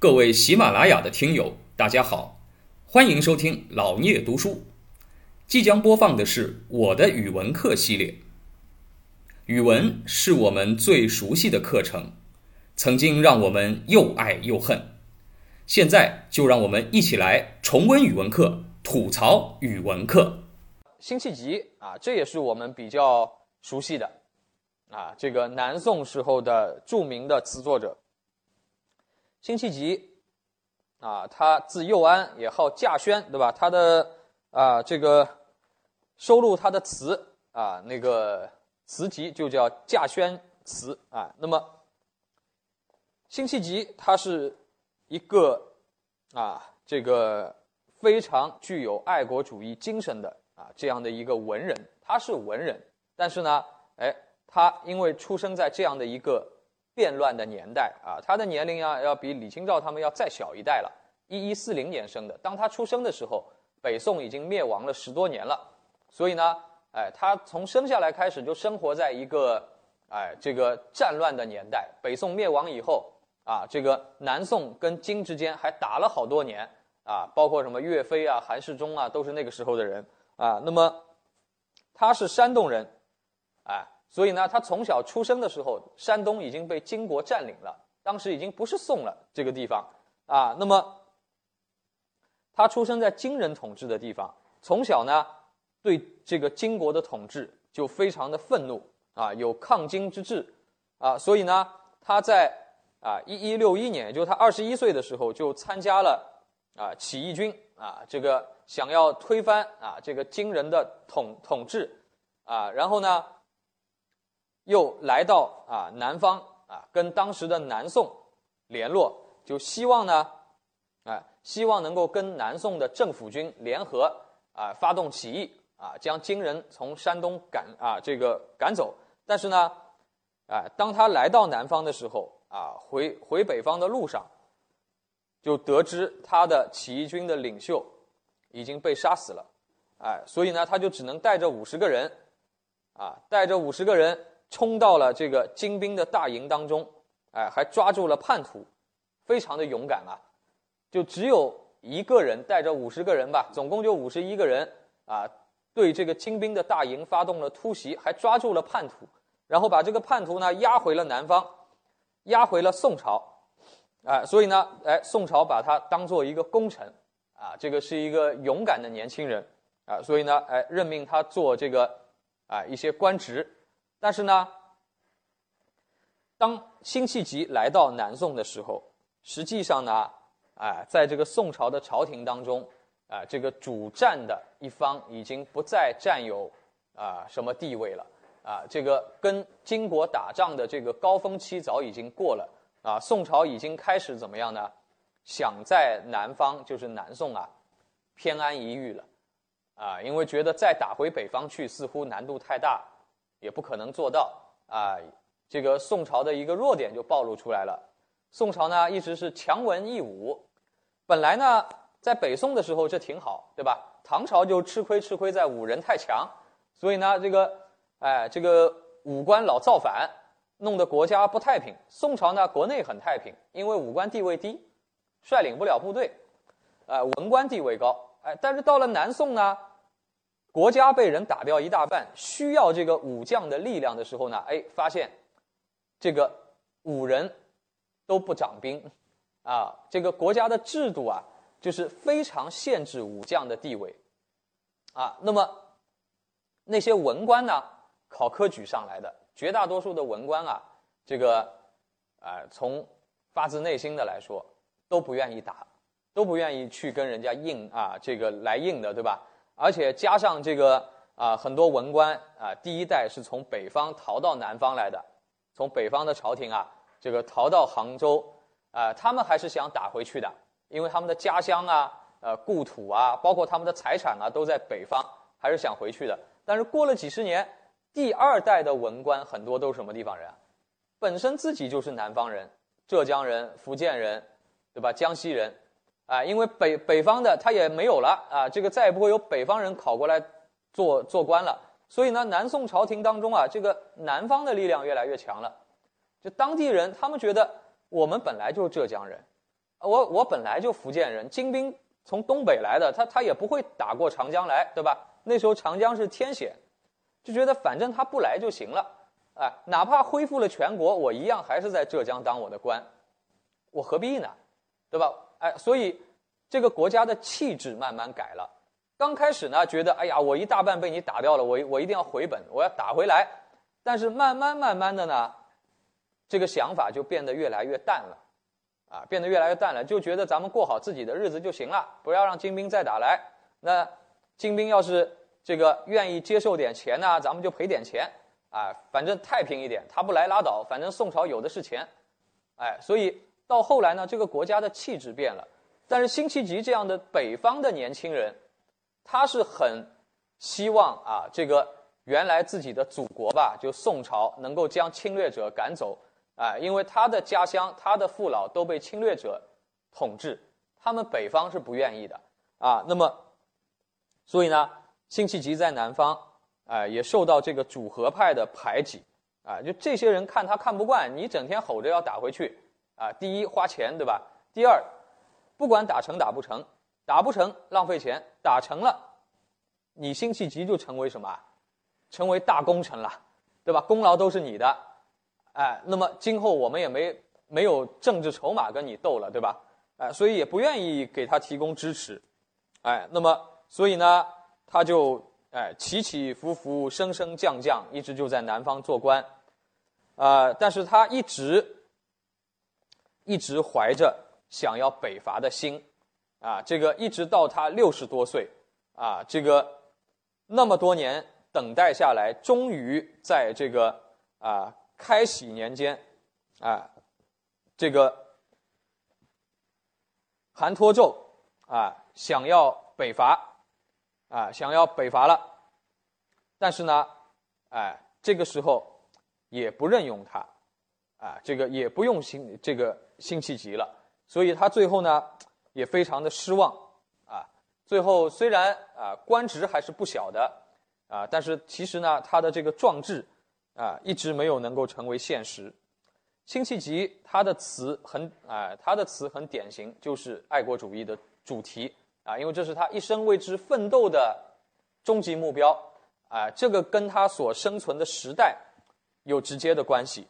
各位喜马拉雅的听友，大家好，欢迎收听老聂读书。即将播放的是我的语文课系列。语文是我们最熟悉的课程，曾经让我们又爱又恨。现在就让我们一起来重温语文课，吐槽语文课。辛弃疾啊，这也是我们比较熟悉的啊，这个南宋时候的著名的词作者。辛弃疾啊，他字幼安，也号稼轩，对吧？他的啊，这个收录他的词啊，那个词集就叫《稼轩词》啊。那么，辛弃疾他是一个啊，这个非常具有爱国主义精神的啊这样的一个文人。他是文人，但是呢，哎，他因为出生在这样的一个。变乱的年代啊，他的年龄要要比李清照他们要再小一代了，一一四零年生的。当他出生的时候，北宋已经灭亡了十多年了，所以呢，哎，他从生下来开始就生活在一个哎这个战乱的年代。北宋灭亡以后啊，这个南宋跟金之间还打了好多年啊，包括什么岳飞啊、韩世忠啊，都是那个时候的人啊。那么他是山东人，哎。所以呢，他从小出生的时候，山东已经被金国占领了，当时已经不是宋了这个地方啊。那么，他出生在金人统治的地方，从小呢，对这个金国的统治就非常的愤怒啊，有抗金之志啊。所以呢，他在啊一一六一年，就他二十一岁的时候，就参加了啊起义军啊，这个想要推翻啊这个金人的统统治啊，然后呢。又来到啊南方啊，跟当时的南宋联络，就希望呢，啊希望能够跟南宋的政府军联合啊，发动起义啊，将金人从山东赶啊这个赶走。但是呢，啊当他来到南方的时候啊，回回北方的路上，就得知他的起义军的领袖已经被杀死了，哎，所以呢，他就只能带着五十个人啊，带着五十个人。冲到了这个金兵的大营当中，哎，还抓住了叛徒，非常的勇敢啊！就只有一个人带着五十个人吧，总共就五十一个人啊，对这个金兵的大营发动了突袭，还抓住了叛徒，然后把这个叛徒呢押回了南方，押回了宋朝，啊，所以呢，哎，宋朝把他当做一个功臣啊，这个是一个勇敢的年轻人啊，所以呢，哎，任命他做这个啊一些官职。但是呢，当辛弃疾来到南宋的时候，实际上呢，哎，在这个宋朝的朝廷当中，啊，这个主战的一方已经不再占有啊什么地位了，啊，这个跟金国打仗的这个高峰期早已经过了，啊，宋朝已经开始怎么样呢？想在南方，就是南宋啊，偏安一隅了，啊，因为觉得再打回北方去，似乎难度太大。也不可能做到啊！这个宋朝的一个弱点就暴露出来了。宋朝呢一直是强文抑武，本来呢在北宋的时候这挺好，对吧？唐朝就吃亏吃亏在武人太强，所以呢这个哎这个武官老造反，弄得国家不太平。宋朝呢国内很太平，因为武官地位低，率领不了部队，哎文官地位高，哎但是到了南宋呢。国家被人打掉一大半，需要这个武将的力量的时候呢，哎，发现这个武人都不掌兵，啊，这个国家的制度啊，就是非常限制武将的地位，啊，那么那些文官呢，考科举上来的，绝大多数的文官啊，这个，啊，从发自内心的来说，都不愿意打，都不愿意去跟人家硬啊，这个来硬的，对吧？而且加上这个啊，很多文官啊，第一代是从北方逃到南方来的，从北方的朝廷啊，这个逃到杭州啊，他们还是想打回去的，因为他们的家乡啊、呃故土啊，包括他们的财产啊，都在北方，还是想回去的。但是过了几十年，第二代的文官很多都是什么地方人？本身自己就是南方人，浙江人、福建人，对吧？江西人。啊，因为北北方的他也没有了啊，这个再也不会有北方人考过来做做官了。所以呢，南宋朝廷当中啊，这个南方的力量越来越强了。就当地人，他们觉得我们本来就是浙江人，我我本来就福建人，金兵从东北来的，他他也不会打过长江来，对吧？那时候长江是天险，就觉得反正他不来就行了，哎，哪怕恢复了全国，我一样还是在浙江当我的官，我何必呢？对吧？哎，所以这个国家的气质慢慢改了。刚开始呢，觉得哎呀，我一大半被你打掉了，我我一定要回本，我要打回来。但是慢慢慢慢的呢，这个想法就变得越来越淡了，啊，变得越来越淡了，就觉得咱们过好自己的日子就行了，不要让金兵再打来。那金兵要是这个愿意接受点钱呢，咱们就赔点钱，啊，反正太平一点，他不来拉倒，反正宋朝有的是钱，哎，所以到后来呢，这个国家的气质变了。但是辛弃疾这样的北方的年轻人。他是很希望啊，这个原来自己的祖国吧，就宋朝能够将侵略者赶走啊，因为他的家乡、他的父老都被侵略者统治，他们北方是不愿意的啊。那么，所以呢，辛弃疾在南方啊，也受到这个主和派的排挤啊。就这些人看他看不惯，你整天吼着要打回去啊。第一花钱对吧？第二，不管打成打不成。打不成浪费钱，打成了，你辛弃疾就成为什么？成为大功臣了，对吧？功劳都是你的，哎，那么今后我们也没没有政治筹码跟你斗了，对吧？哎，所以也不愿意给他提供支持，哎，那么所以呢，他就哎起起伏伏，升升降降，一直就在南方做官，啊，但是他一直一直怀着想要北伐的心。啊，这个一直到他六十多岁，啊，这个那么多年等待下来，终于在这个啊开禧年间，啊，这个韩托胄啊想要北伐，啊想要北伐了，但是呢，哎，这个时候也不任用他，啊，这个也不用辛这个辛弃疾了，所以他最后呢。也非常的失望，啊，最后虽然啊官职还是不小的，啊，但是其实呢他的这个壮志，啊一直没有能够成为现实。辛弃疾他的词很啊他的词很典型，就是爱国主义的主题啊，因为这是他一生为之奋斗的终极目标啊，这个跟他所生存的时代有直接的关系，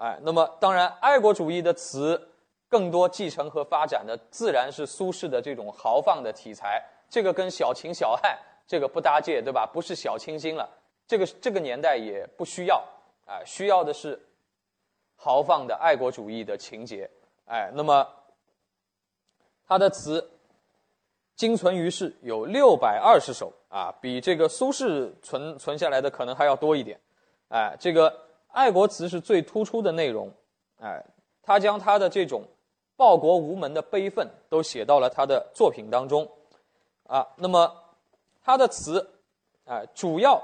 哎，那么当然爱国主义的词。更多继承和发展的自然是苏轼的这种豪放的题材，这个跟小情小爱这个不搭界，对吧？不是小清新了，这个这个年代也不需要，啊，需要的是豪放的爱国主义的情节，哎，那么他的词今存于世有六百二十首啊，比这个苏轼存存下来的可能还要多一点，哎，这个爱国词是最突出的内容，哎，他将他的这种。报国无门的悲愤都写到了他的作品当中，啊，那么他的词，啊，主要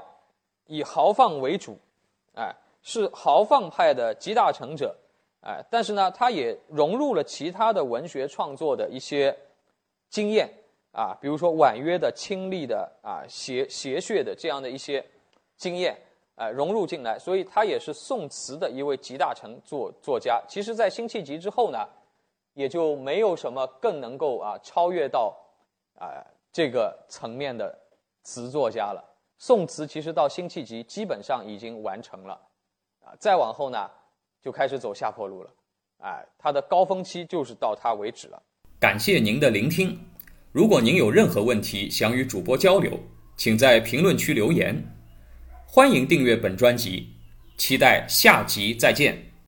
以豪放为主，哎，是豪放派的集大成者，哎，但是呢，他也融入了其他的文学创作的一些经验，啊，比如说婉约的、清丽的、啊谐谐谑的这样的一些经验，哎，融入进来，所以他也是宋词的一位集大成作作家。其实，在辛弃疾之后呢。也就没有什么更能够啊超越到啊这个层面的词作家了。宋词其实到辛弃疾基本上已经完成了，啊，再往后呢就开始走下坡路了，哎，他的高峰期就是到他为止了。感谢您的聆听，如果您有任何问题想与主播交流，请在评论区留言。欢迎订阅本专辑，期待下集再见。